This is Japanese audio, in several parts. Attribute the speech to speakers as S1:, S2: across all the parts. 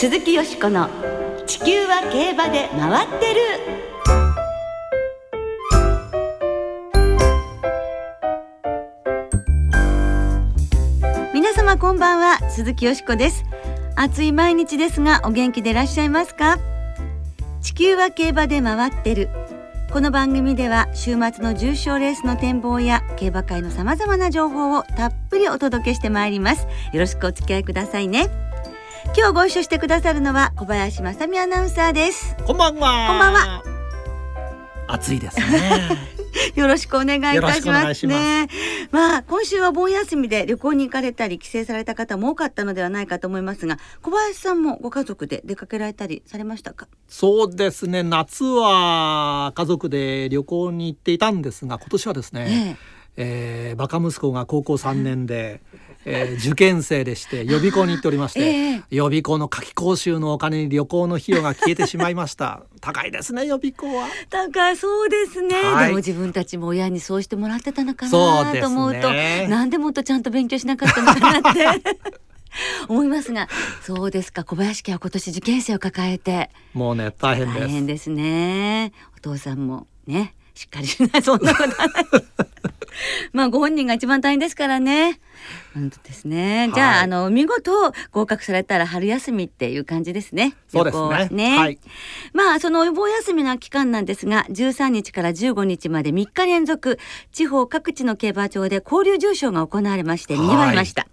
S1: 鈴木よしこの地球は競馬で回ってる。皆様こんばんは鈴木よしこです。暑い毎日ですがお元気でいらっしゃいますか？地球は競馬で回ってる。この番組では週末の重賞レースの展望や競馬会のさまざまな情報をたっぷりお届けしてまいります。よろしくお付き合いくださいね。今日ご一緒してくださるのは小林正美アナウンサーです
S2: こんばんは。
S1: こんばんは。
S2: 暑いですね。
S1: よろしくお願いいたしますねまあ今週は盆休みで旅行に行かれたり帰省された方も多かったのではないかと思いますが小林さんもご家族で出かけられたりされましたか？
S2: そうですね。夏は家族で旅行に行っていたんですが、今年はですね、えーバカ息子が高校3年で、えー受験生でして予備校に行っておりまして、
S1: ええ。
S2: 予備校の夏期講習のお金に旅行の費用が消えてしまいました。高いですね予備校は。
S1: だからそうですね、
S2: はい。
S1: でも自分たちも親にそうしてもらってたのかなと思うとなんでもっとちゃんと勉強しなかったのかなって。思いますがそうですか。小林家は今年受験生を抱えて。
S2: もうね大変です。
S1: 大変ですね。お父さんもねしっかりしないそんなことはない。まあご本人が一番大変ですからね。本当ですね、じゃあ
S2: はい
S1: あの見事合格されたら春休みっていう感じですね。
S2: そうです
S1: 旅行は
S2: ね。はい。
S1: まあそのお盆休みの期間なんですが13日から15日まで3日連続地方各地の競馬場で交流重賞が行われまして
S2: はい。
S1: 賑わいました、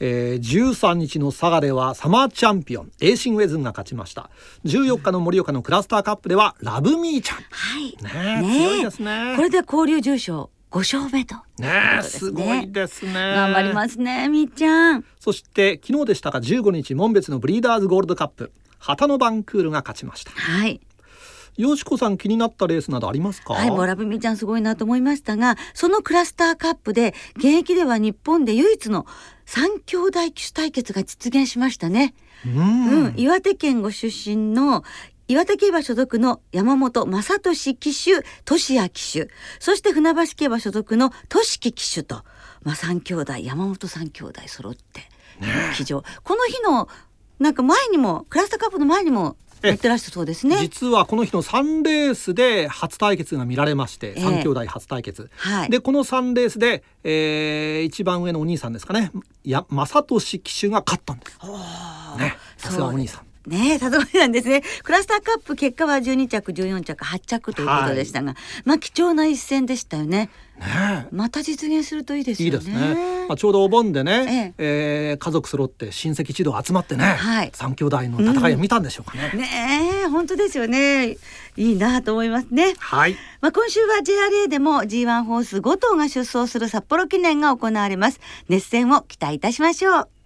S2: えー、13日の佐賀ではサマーチャンピオンエーシンウェズンが勝ちました。14日の盛岡のクラスターカップではラブミーちゃん。
S1: はい。
S2: ねえ
S1: ねえ。
S2: 強いですね。
S1: これで交流重賞5勝目と
S2: ね。えすごいですね。
S1: 頑張りますねみっちゃん。
S2: そして昨日でしたが15日門別のブリーダーズゴールドカップ旗のバンクールが勝ちました。
S1: はい。
S2: よしこさん気になったレースなどありますか？
S1: はい、もうラブミーちゃんすごいなと思いましたが、そのクラスターカップで現役では日本で唯一の三兄弟騎手対決が実現しましたね。
S2: うん、
S1: うん、岩手県ご出身の岩手競馬所属の山本正俊騎手、俊也騎手、そして船橋競馬所属の俊樹騎手と、まあ三兄弟、山本三兄弟揃って、騎乗。この日の、なんか前にも、クラスターカップの前にもやってらしたそうですね。
S2: 実はこの日の3レースで初対決が見られまして、
S1: ええ。
S2: 3兄弟初対決、
S1: はい。
S2: でこの3レースで、えー、一番上のお兄さんですかね。や正俊騎手が勝ったんです。ね。さすがお兄さん
S1: ねえ、さすがなんですね。クラスターカップ結果は12着、14着、8着ということでしたが、まあ貴重な一戦でしたよね。
S2: ね
S1: また実現するといいです
S2: えい。いですね、まあ、ちょうどお盆でね、えー家族揃って親戚一同集まってね、
S1: はい
S2: 三兄弟の戦いを見たんでしょうかね、
S1: ねえ、本当ですよね。いいなと思いますね。
S2: はい
S1: まあ今週は JRA でも G1 ホース5頭が出走する札幌記念が行われます。熱戦を期待いたしましょう。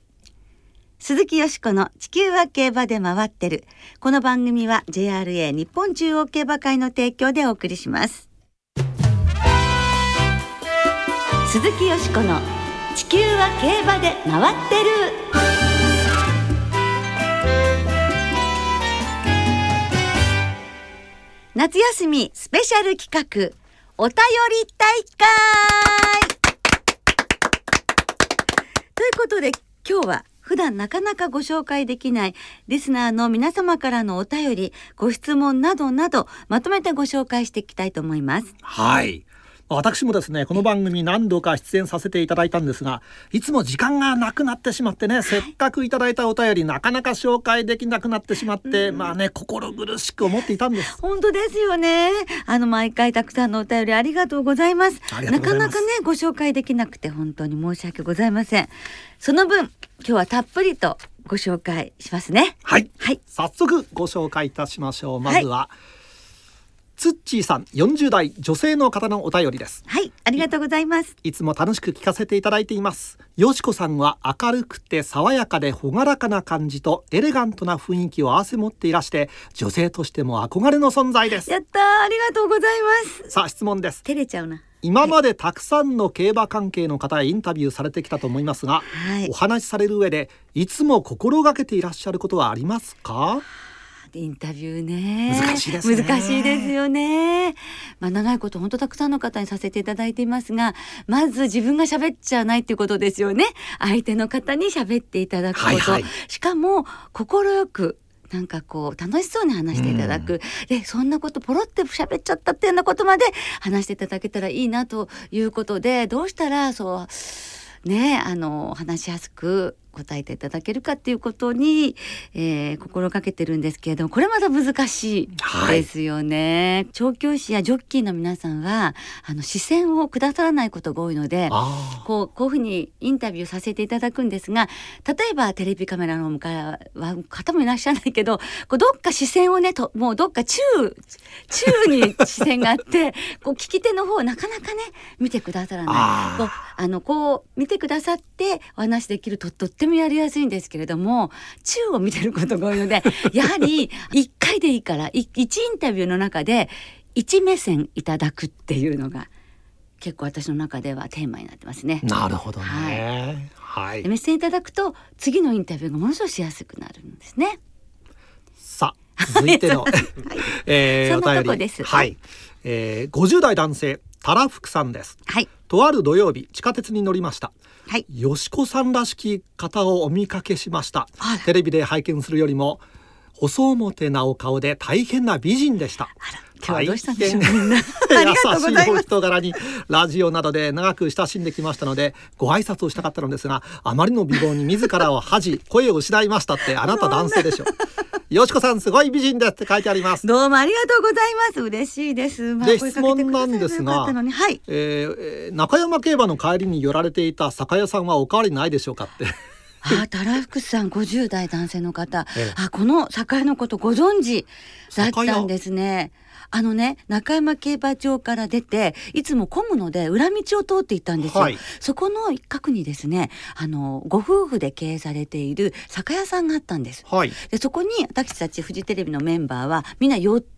S1: 鈴木よしこの地球は競馬で回ってる。この番組は JRA 日本中央競馬会の提供でお送りします。鈴木よしこの地球は競馬で回ってる。夏休みスペシャル企画お便り大会ということで今日は普段なかなかご紹介できないリスナーの皆様からのお便りご質問などなどまとめてご紹介していきたいと思います。
S2: はい私もですねこの番組何度か出演させていただいたんですがいつも時間がなくなってしまってね、せっかくいただいたお便りなかなか紹介できなくなってしまって、まあね心苦しく思っていたんです
S1: 本当ですよね。あの毎回たくさんのお便りありがとうございます。なかなかねご紹介できなくて本当に申し訳ございません。その分今日はたっぷりとご紹介しますね。
S2: はい
S1: はい。
S2: 早速ご紹介いたしましょうまずは、ツッチーさん40代女性の方のお便りです
S1: はい、ありがとうございます。
S2: いつも楽しく聞かせていただいていますよしこさんは明るくて爽やかで朗らかな感じとエレガントな雰囲気を合わせ持っていらして女性としても憧れの存在です
S1: やったー、ありがとうございます。
S2: さあ質問です
S1: 照れちゃうな。
S2: 今までたくさんの競馬関係の方へインタビューされてきたと思いますが、
S1: はい
S2: お話しされる上でいつも心がけていらっしゃることはありますか？
S1: インタビューね。
S2: 難しいですね。
S1: 難しいですよね。まあ長いこと本当たくさんの方にさせていただいていますがまず自分が喋っちゃないっていうことですよね。相手の方に喋っていただくこと、
S2: はいはい。
S1: しかも快くなんかこう楽しそうに話していただく、でそんなことポロって喋っちゃったっていうようなことまで話していただけたらいいなということでどうしたらそうねあの話しやすく答えていただけるかっていうことに、えー心がけてるんですけれどもこれまた難しいですよね。調教師やジョッキーの皆さんはあの視線をくださらないことが多いので。
S2: あ
S1: こうこういうふうにインタビューさせていただくんですが例えばテレビカメラの向かいは方もいらっしゃらないけどこうどっか視線をねともうどっか宙宙に視線があってこう聞き手の方をなかなかね見てくださらないこうあのこう見てくださってお話できるととってもやりやすいんですけれども宙を見てることが多いので やはり1回でいいから1インタビューの中で1目線いただくっていうのが結構私の中ではテーマになってますね。
S2: なるほどね。はい、
S1: で目線いただくと次のインタビューがものすごくしやすくなるんですね。
S2: さあ続いての、えー、
S1: そとこです。
S2: はい、えー、50代男性たらふくさんです。
S1: はい
S2: とある土曜日地下鉄に乗りました。
S1: はい。
S2: よしこさんらしき方をお見かけしました。テレビで拝見するよりも細表なお顔で大変な美人でした。
S1: 今日はどうしたんでしょう
S2: 優しいお。人柄にラジオなどで長く親しんできましたのでご挨拶をしたかったのですがあまりの美貌に自らを恥じ声を失いましたってあなた男性でしょよしこさんすごい美人ですって書いてあります
S1: どうもありがとうございます。嬉しいです。まあ
S2: で質問なんですが
S1: はい。
S2: えーえー中山競馬の帰りに寄られていた酒屋さんはおかわりないでしょうかって
S1: あ、たらふくさん50代男性の方、
S2: ええ
S1: あ、この酒のことご存知だったんですね。あのね、中山競馬場から出て、いつも混むので裏道を通っていったんですよ。
S2: はい
S1: そこの一角にですね、あのご夫婦で経営されている酒屋さんがあったんです。
S2: はい
S1: でそこに私たちフジテレビのメンバーはみんな寄って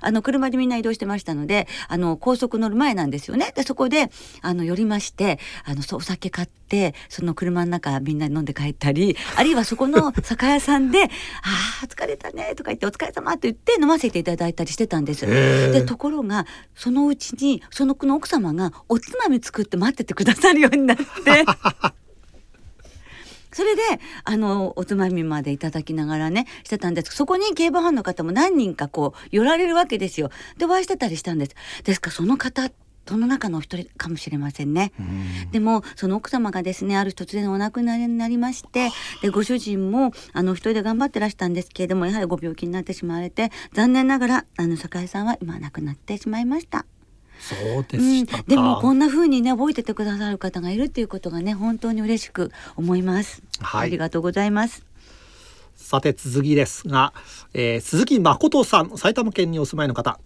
S1: あの車でみんな移動してましたのであの高速乗る前なんですよね。でそこであの寄りましてあのそうお酒買ってその車の中みんな飲んで帰ったりあるいはそこの 酒屋さんで「あー疲れたね」とか言って「お疲れ様と言って飲ませていただいたりしてたんです。でところがそのうちにその子の奥様がおつまみ作って待っててくださるようになって。それであのおつまみまでいただきながらねしてたんです。そこに競馬ファンの方も何人かこう寄られるわけですよ。でお会いしてたりしたんです。ですからその方その中のお一人かもしれませんね。でもその奥様がですねある日突然お亡くなりになりましてでご主人もあの一人で頑張ってらしたんですけれどもやはりご病気になってしまわれて残念ながらあの酒井さんは今亡くなってしまいました。
S2: そうで
S1: うん
S2: したか、、
S1: でもこんな風にね覚えててくださる方がいるっていうことがね本当に嬉しく思います。
S2: はい。
S1: ありがとうございます。
S2: さて続きですが、えー鈴木誠さん埼玉県にお住まいの方。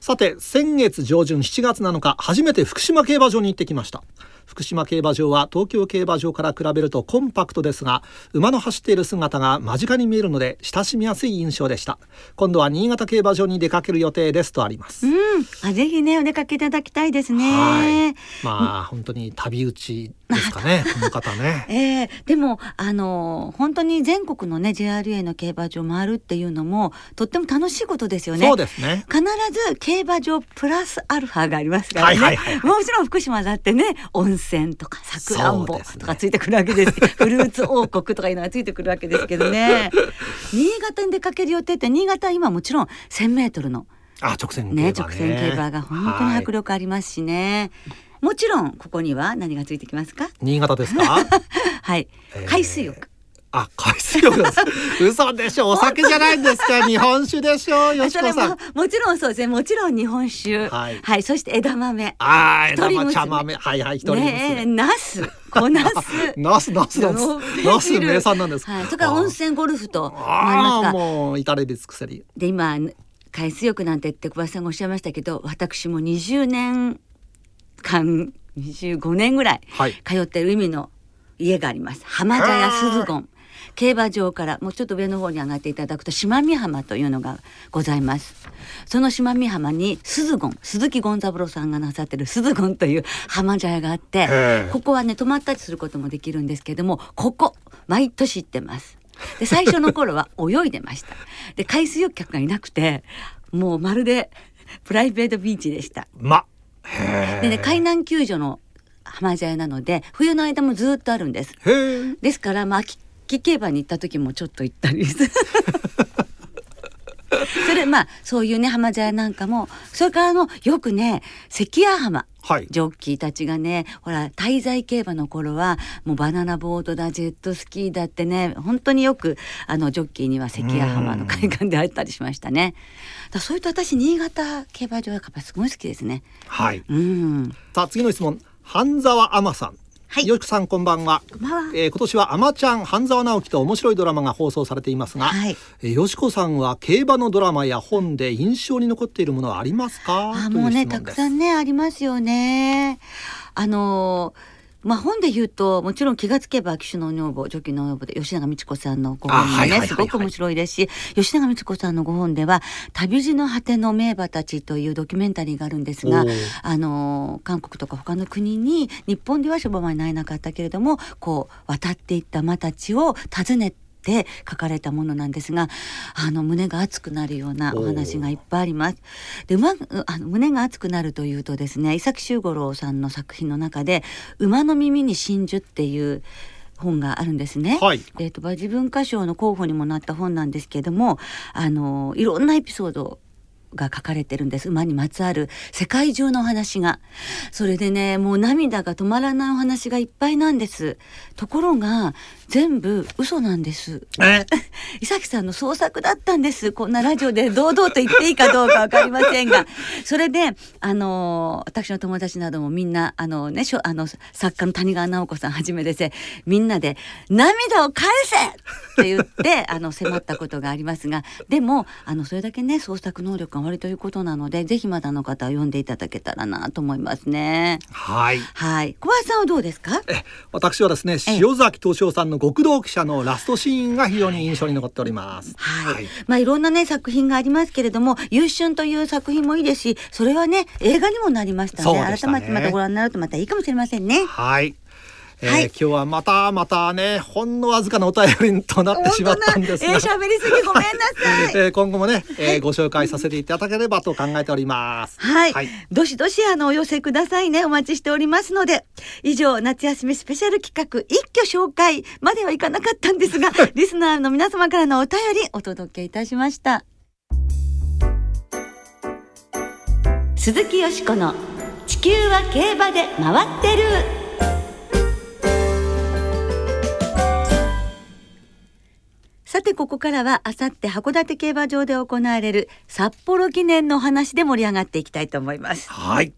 S2: さて先月上旬7月7日初めて福島競馬場に行ってきました福島競馬場は東京競馬場から比べるとコンパクトですが馬の走っている姿が間近に見えるので親しみやすい印象でした。今度は新潟競馬場に出かける予定ですとあります、
S1: うん、あぜひねお出かけいただきたいですね。
S2: はい。まあ本当に旅打ちですかね この方ね。
S1: えーでもあの本当に全国のね JRA の競馬場回るっていうのもとっても楽しいことですよね。
S2: そうですね。
S1: 必ず競馬場プラスアルファがありますからね、
S2: はいはいはいはい。
S1: もちろん福島だってね温泉とかさくらんぼとかついてくるわけです。フルーツ王国とかいうのがついてくるわけですけどね。新潟に出かける予定って新潟は今もちろん 1,000m の
S2: あ直線ね
S1: ね。直線競馬が本当に迫力ありますしね、もちろんここには何がついてきますか？
S2: 新潟ですか？
S1: はい。
S2: えー
S1: 海水浴、
S2: あ、海水浴です。嘘でしょ。お酒じゃないんですか。日本酒でしょ。よし
S1: それも
S2: こさん。
S1: もちろんそうですねもちろん日本酒
S2: はい
S1: そして枝豆
S2: あー、
S1: 一人娘
S2: 生茶豆。はいはい、一人
S1: ねえ
S2: 娘。
S1: ナス小ナス
S2: ナス、ナスなんです
S1: ノーベ。ル
S2: ナス名産なんです。
S1: はい、それから温泉ゴルフと
S2: ああもう至れり尽くせり。
S1: で今海水浴なんて言って小林さんがおっしゃいましたけど私も20年間25年ぐらい
S2: はい。
S1: 通ってる海の家があります浜茶屋鈴権競馬場からもうちょっと上の方に上がっていただくと島見浜というのがございます。その島見浜に鈴権鈴木権三郎さんがなさってる鈴権という浜茶屋があってここはね泊まったりすることもできるんですけどもここ毎年行ってます。で最初の頃は 泳いでました。で海水浴客がいなくてもうまるでプライベートビーチでした。
S2: ま
S1: でね海難救助の浜茶屋なので冬の間もずっとあるんです。ですからまあ秋秋競馬に行った時もちょっと行ったり それまあそういうね浜茶屋なんかもそれからあのよくね関谷浜。
S2: はい。
S1: ジョッキーたちがねほら滞在競馬の頃はもうバナナボートだジェットスキーだってね本当によくあのジョッキーには関谷浜の海岸で会ったりしましたね。だそういうと私新潟競馬場やっぱりすごい好きですね。
S2: はい。
S1: うん。
S2: さあ次の質問。半沢天さん
S1: はい。
S2: よしこさんこんばんは。
S1: こんばんは。
S2: えー今年は「あまちゃん半沢直樹」と面白いドラマが放送されていますが、
S1: はい。
S2: えーよしこさんは競馬のドラマや本で印象に残っているものはありますか？
S1: あもうねたくさんねありますよね。あのまあ本で言うともちろん気がつけば騎手の女房ジョッキーの女房で吉永美智子さんのご本もねすごく面白いですし吉永美智子さんのご本では「旅路の果ての名馬たち」というドキュメンタリーがあるんですがあの韓国とか他の国に日本では商売になれなかったけれどもこう渡っていった馬たちを訪ねて書かれたものなんですがあの胸が熱くなるようなお話がいっぱいあります。で馬あの胸が熱くなるというとですね伊崎修五郎さんの作品の中で「馬の耳に真珠」っていう本があるんですね。
S2: はい。
S1: えーと馬事文化賞の候補にもなった本なんですけれどもあのいろんなエピソードが書かれてるんです。馬にまつわる世界中のお話が。それでねもう涙が止まらないお話がいっぱいなんです。ところが全部嘘なんです。
S2: え？
S1: 伊崎さんの創作だったんです。こんなラジオで堂々と言っていいかどうかわかりませんが。それであの私の友達などもみんなあのねあの作家の谷川直子さんはじめですね。みんなで「涙を返せ!」って言って あの迫ったことがありますが。でもあのそれだけね創作能力が悪いということなのでぜひまだの方は読んでいただけたらなと思いますね。
S2: はい。
S1: はい。小林さんはどうですか？
S2: え私はですね塩崎敏夫さんの極道記者のラストシーンが非常に印象に残っております。
S1: はい、まあいろんなね作品がありますけれども「優春」という作品もいいですしそれはね映画にもなりましたので
S2: たね。
S1: 改めてまたご覧になるとまたいいかもしれませんね。
S2: はいえー
S1: はい。
S2: 今日はまたまたねほんのわずかなお便りとなってしまったんですが、
S1: えー、喋りすぎごめんなさい。
S2: えー今後もね、えーご紹介させていただければと考えております。
S1: はい、
S2: はい。
S1: どしどしあのお寄せくださいね。お待ちしておりますので以上夏休みスペシャル企画一挙紹介まではいかなかったんですが リスナーの皆様からのお便りお届けいたしました。鈴木よしこの地球は競馬で回ってるさてここからはあさって函館競馬場で行われる札幌記念の話で盛り上がっていきたいと思います。
S2: はい。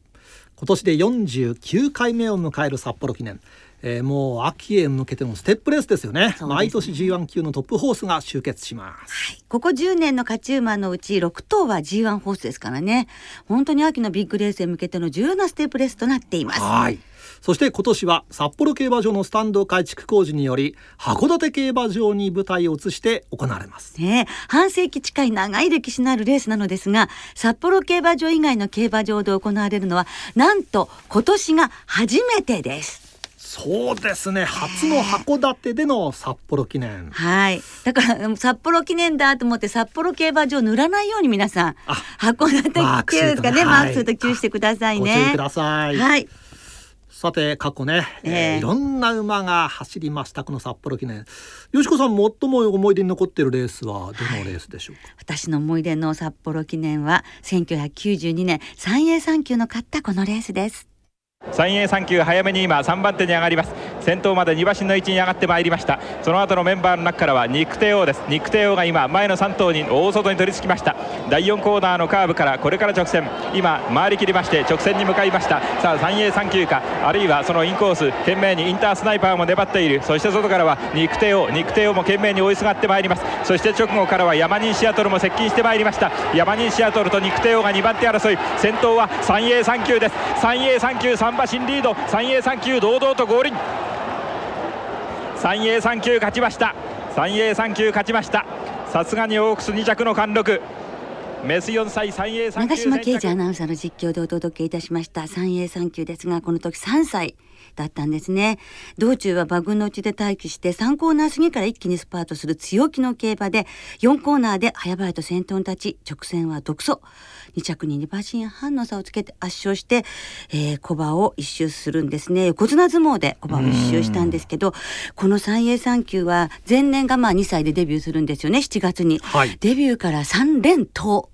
S2: 今年で49回目を迎える札幌記念。えーもう秋へ向けてのステップレースですよね。
S1: ね
S2: 毎年 G1 級のトップホースが集結します。
S1: ここ10年の勝ち馬のうち6頭は G1 ホースですからね本当に秋のビッグレースへ向けての重要なステップレースとなっています。
S2: はい。そして今年は札幌競馬場のスタンド改築工事により函館競馬場に舞台を移して行われます。
S1: ねえ半世紀近い長い歴史のあるレースなのですが札幌競馬場以外の競馬場で行われるのはなんと今年が初めてです。
S2: そうですね。初の函館での札幌記念。
S1: はい。だからうん札幌記念だと思って札幌競馬場塗らないように皆さん
S2: あ
S1: 函館
S2: マークす
S1: かね、
S2: はい
S1: マークすると注意してくださいね
S2: く。ださい。
S1: はい。
S2: さて過去ね、えー
S1: ええ
S2: いろんな馬が走りましたこの札幌記念よしこさん最も思い出に残っているレースはどのレースでしょうか、
S1: 私の思い出の札幌記念は1992年三栄三級の勝ったこのレースです。
S3: 三栄三級早めに今3番手に上がります。先頭まで2馬身の位置に上がってまいりました。その後のメンバーの中からは肉帝王です。肉帝王が今前の3頭に大外に取り付きました。第4コーナーのカーブからこれから直線。今回り切りまして直線に向かいました。さあ三栄三級か。あるいはそのインコース懸命にインタースナイパーも粘っている。そして外からは肉帝王。肉帝王も懸命に追いすがってまいります。そして直後からはヤマニンシアトルも接近してまいりました。ヤマニンシアトルと肉帝王が2番手争い。先頭は三栄三級です。三栄三級3馬身リード。三栄三級堂々と合輪三栄三級勝ちました。三栄三級勝ちました。さすがにオークス2着の貫禄。メス4歳三栄三
S1: 長島啓二アナウンサーの実況でお届けいたしました。三栄三級ですがこの時3歳。だったんですね。道中は馬群のうちで待機して3コーナー過ぎから一気にスパートする強気の競馬で4コーナーで早々と先頭に立ち直線は独走。2着に2馬身半の差をつけて圧勝して、えー、小馬を一周するんですね。横綱相撲で小馬を一周したんですけどこの三栄三級は前年がまあ2歳でデビューするんですよね7月に、
S2: はい。
S1: デビューから3連投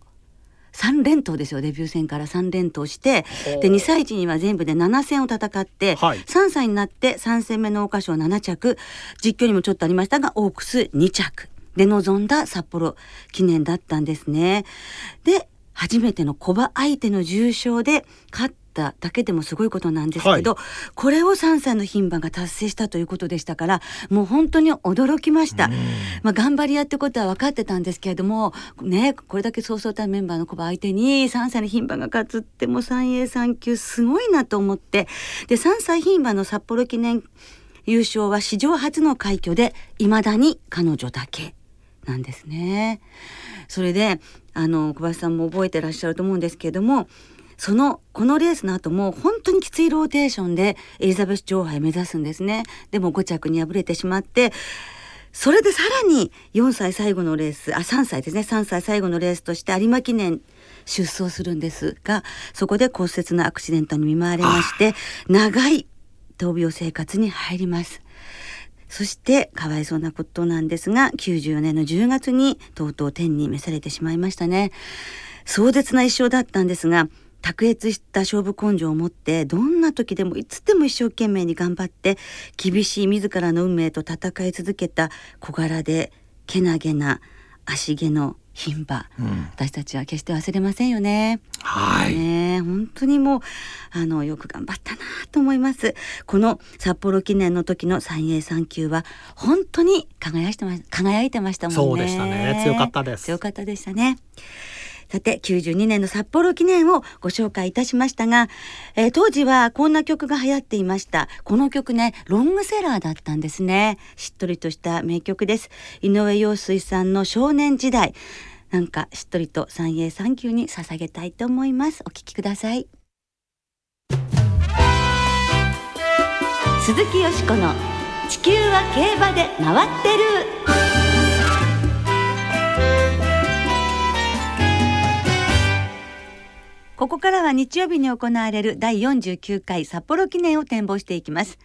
S1: 3連投ですよ。デビュー戦から3連投してで2歳児には全部で7戦を戦って、
S2: はい。
S1: 3歳になって3戦目の桜花賞7着。実況にもちょっとありましたがオークス2着で臨んだ札幌記念だったんですね。で初めての小馬相手の重賞で勝っただけでもすごいことなんですけど、これを3歳の牝馬が達成したということでしたからもう本当に驚きました。まあ、頑張り屋ってことは分かってたんですけれどもねこれだけそうそうたるメンバーの小馬相手に3歳の牝馬が勝つってもう三栄三級すごいなと思ってで3歳牝馬の札幌記念優勝は史上初の快挙で未だに彼女だけなんですね。それであの小林さんも覚えてらっしゃると思うんですけれどもそのこのレースの後も本当にきついローテーションでエリザベス女王杯目指すんですね。でも5着に敗れてしまってそれでさらに4歳最後のレースあ3歳ですね3歳最後のレースとして有馬記念出走するんですがそこで骨折のアクシデントに見舞われまして長い闘病生活に入ります。そしてかわいそうなことなんですが94年の10月にとうとう天に召されてしまいましたね。壮絶な一生だったんですが卓越した勝負根性を持ってどんな時でもいつでも一生懸命に頑張って厳しい自らの運命と戦い続けた小柄でけなげな足毛の牝馬、私たちは決して忘れませんよね。
S2: はい。
S1: ねえ本当にもうあのよく頑張ったなと思います。この札幌記念の時の三栄三級は本当に輝いてま輝いてましたもんね。
S2: そうでしたね。強かったです。
S1: 強かったでしたね。さて92年の札幌記念をご紹介いたしましたが、えー当時はこんな曲が流行っていました。この曲ねロングセラーだったんですね。しっとりとした名曲です。井上陽水さんの少年時代なんかしっとりと三栄三級に捧げたいと思います。お聴きください。鈴木よしこの地球は競馬で回ってる。ここからは日曜日に行われる第49回札幌記念を展望していきます。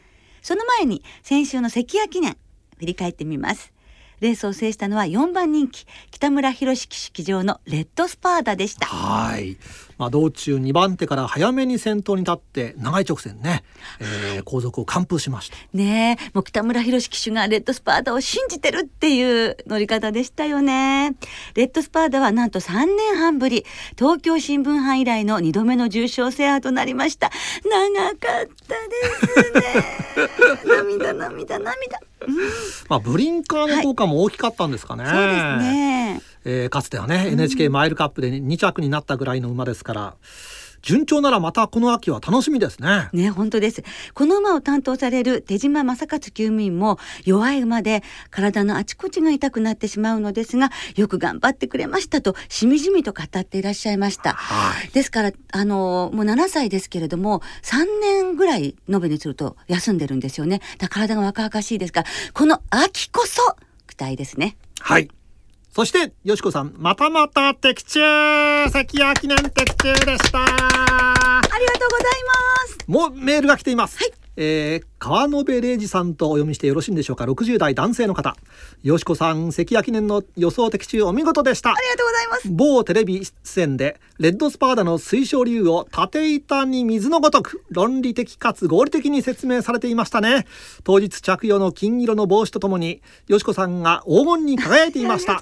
S1: その前に先週の関谷記念振り返ってみます。レースを制したのは4番人気北村博樹式場のレッドスパーダでした
S2: はい。まあ道中2番手から早めに先頭に立って長い直線ね、えー後続を完封しました。
S1: ねえもう北村博樹騎手がレッドスパーダを信じてるっていう乗り方でしたよね。レッドスパーダはなんと3年半ぶり東京新聞杯以来の2度目の重賞制覇となりました。長かったですね。涙涙涙、うん、
S2: まあブリンカーの効果も大きかったんですかね。
S1: そうですね
S2: えーかつてはね NHK マイルカップで2着になったぐらいの馬ですから順調ならまたこの秋は楽しみですね。
S1: ね本当ですこの馬を担当される手島正勝厩務員も弱い馬で体のあちこちが痛くなってしまうのですがよく頑張ってくれましたとしみじみと語っていらっしゃいました
S2: はい。
S1: ですからあのもう7歳ですけれども3年ぐらい延べにすると休んでるんですよねだ体が若々しいですからこの秋こそ期待ですね
S2: はい。そしてよしこさんまたまた的中関谷記念的中でした。
S1: ありがとうございます
S2: もうメールが来ています。
S1: はい
S2: えー川野辺礼二さんとお読みしてよろしいんでしょうか？60代男性の方。よしこさん、関谷記念の予想的中お見事でした
S1: あ。りがとうございます
S2: 某テレビ出演でレッドスパーダの推奨理由を縦板に水のごとく論理的かつ合理的に説明されていましたね当日着用の金色の帽子とともによしこさんが黄金に輝いていました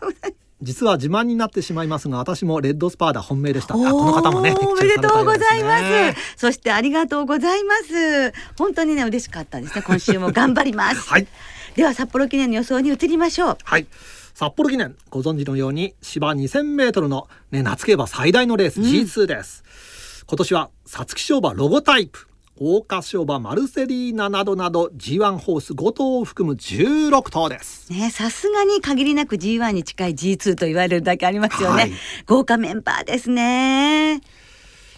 S2: 実は自慢になってしまいますが私もレッドスパーダ本命でした。あこの方もね
S1: おー
S2: 的中
S1: おめでとうございます。そしてありがとうございます。本当にね嬉しかったですね。今週も頑張ります。
S2: はい。
S1: では札幌記念の予想に移りましょう。
S2: はい。札幌記念ご存知のように芝2000メートルの、ね、夏競馬最大のレース G2 です、今年は皐月賞馬ロゴタイプ桜花賞馬マルセリーナなどなど G1 ホース5頭を含む16頭です。
S1: ねさすがに限りなく G1 に近い G2 と言われるだけありますよね、
S2: はい。
S1: 豪華メンバーですね。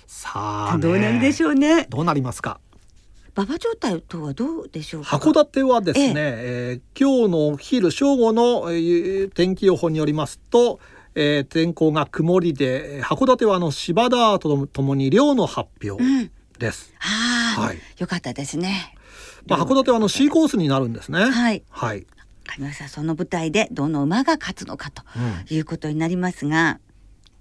S2: さあね。
S1: どうなるでしょうね。
S2: どうなりますか？
S1: 馬場状態とはどうでしょうか？
S2: 函館はですね、えー今日のお昼正午の、えー天気予報によりますと、えー天候が曇りでえー函館はあの芝田とともに量の発表。
S1: うん
S2: です、
S1: は
S2: い。
S1: よかったですね。
S2: まあ、函館はあの C コースになるんですね。
S1: はい。
S2: はい、
S1: わかりました。その舞台でどの馬が勝つのかと
S2: うん。
S1: いうことになりますが、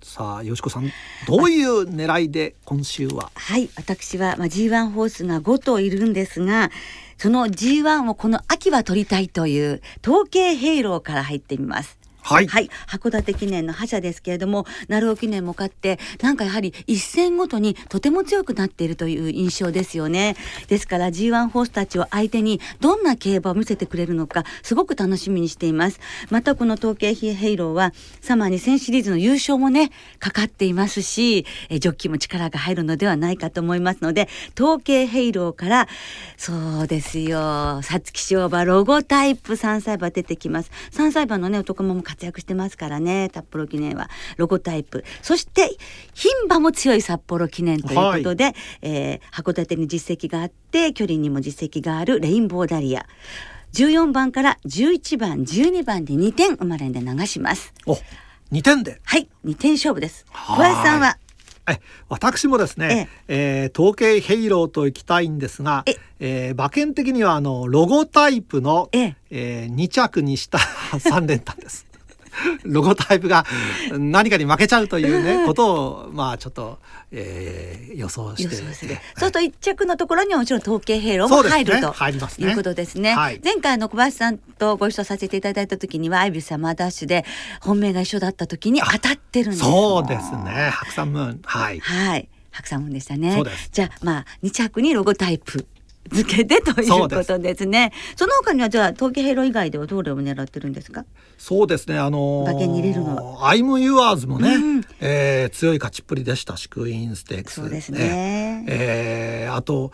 S2: さあよしこさんどういう狙いで今週は？
S1: はい。私は、まあ、G1 ホースが5頭いるんですがその G1 をこの秋は取りたいという統計ヘイローから入ってみます。
S2: はい、
S1: はい、函館記念の覇者ですけれども鳴尾記念も勝ってなんかやはり一戦ごとにとても強くなっているという印象ですよね。ですから G1 ホースたちを相手にどんな競馬を見せてくれるのかすごく楽しみにしています。またこの統計ヘイローはサマー2000シリーズの優勝もねかかっていますしえジョッキーも力が入るのではないかと思いますので統計ヘイローからそうですよ皐月賞馬ロゴタイプ3歳馬出てきます。3歳馬のね男も活躍してますからね札幌記念は。ロゴタイプ。そして牝馬も強い札幌記念ということで、えー函館に実績があって距離にも実績があるレインボーダリア。14番から11番12番で2点生まれんで流します。
S2: お2点で。
S1: はい2点勝負です。小
S2: はい。
S1: 林さんは？
S2: え私もですね、えー統計ヘイローと行きたいんですが
S1: え、
S2: え。ー馬券的にはあのロゴタイプの、
S1: ええ。
S2: え2着にした3連単です。ロゴタイプが何かに負けちゃうというねことをまあちょっと、えー予想して
S1: 予想する
S2: ね。
S1: そうすると一着のところにはもちろん統計ヘイローも入る
S2: ね
S1: と
S2: 入りますね
S1: いうことですね。
S2: はい
S1: 前回あの小林さんとご一緒させていただいた時にはアイビスサマーダッシュで本命が一緒だった時に当たってるんです
S2: そうですね。白山ムーンはい。
S1: はい、白山門でしたね。
S2: そうです
S1: じゃあまあ二着にロゴタイプ付けてということですね。その他にはじゃあ統計ヘイロー以外ではどれを狙ってるんですか？
S2: そうですね。あの
S1: 馬券に入れるの
S2: アイムユアーズもね、
S1: うん
S2: えー強い勝ちっぷりでしたしクイーンステークス。
S1: そうですね
S2: えーあと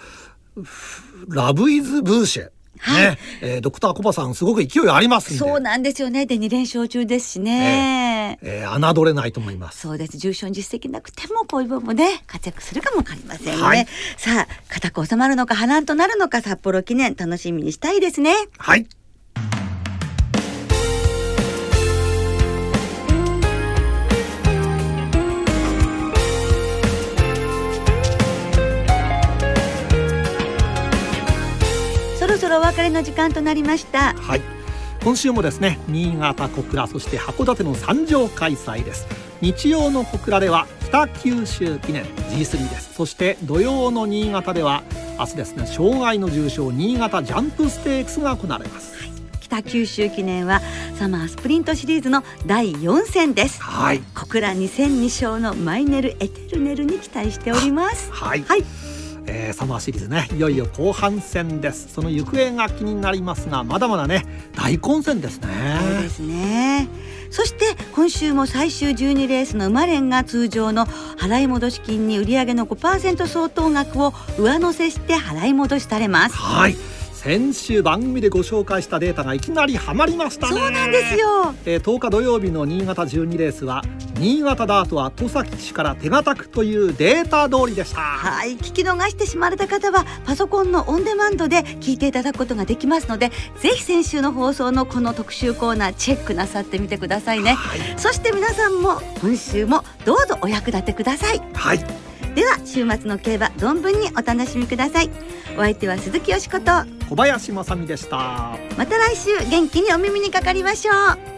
S2: フラブイズブーシェ。
S1: はい
S2: ね、えードクターコバさんすごく勢いありますんで。
S1: そうなんですよね。で二連勝中ですしね。
S2: えー侮れないと思います。
S1: そうです重賞実績なくてもこういう部分もね活躍するかもわかりませんね、
S2: はい
S1: さあ固く収まるのか波乱となるのか札幌記念楽しみにしたいですね
S2: はい。
S1: 別れの時間となりました
S2: はい。今週もですね、新潟小倉そして函館の三条開催です。日曜の小倉では北九州記念 G3 です。そして土曜の新潟では明日ですね、障害の重賞新潟ジャンプステークスが行われます。
S1: 北九州記念はサマースプリントシリーズの第4戦です
S2: はい。
S1: 小倉2002勝のマイネルエテルネルに期待しております
S2: はい。
S1: はい
S2: えーサマーシリーズね、いよいよ後半戦です。その行方が気になりますが、まだまだね、大混戦ですね。
S1: そうですねそして今週も最終12レースの馬連が通常の払い戻し金に売上の5%相当額を上乗せして払い戻しされます
S2: はい。先週番組でご紹介したデータがいきなりハマりましたね。
S1: そうなんですよ
S2: えー10日土曜日の新潟12レースは新潟ダートは戸崎氏から手堅くというデータ通りでした。
S1: はい聞き逃してしまわれた方はパソコンのオンデマンドで聞いていただくことができますのでぜひ先週の放送のこの特集コーナーチェックなさってみてくださいね。
S2: はい、
S1: そして皆さんも今週もどうぞお役立てください。
S2: はい、
S1: では週末の競馬存分にお楽しみください。お相手は鈴木よしこと
S2: 小林正美でした。
S1: また来週元気にお耳にかかりましょう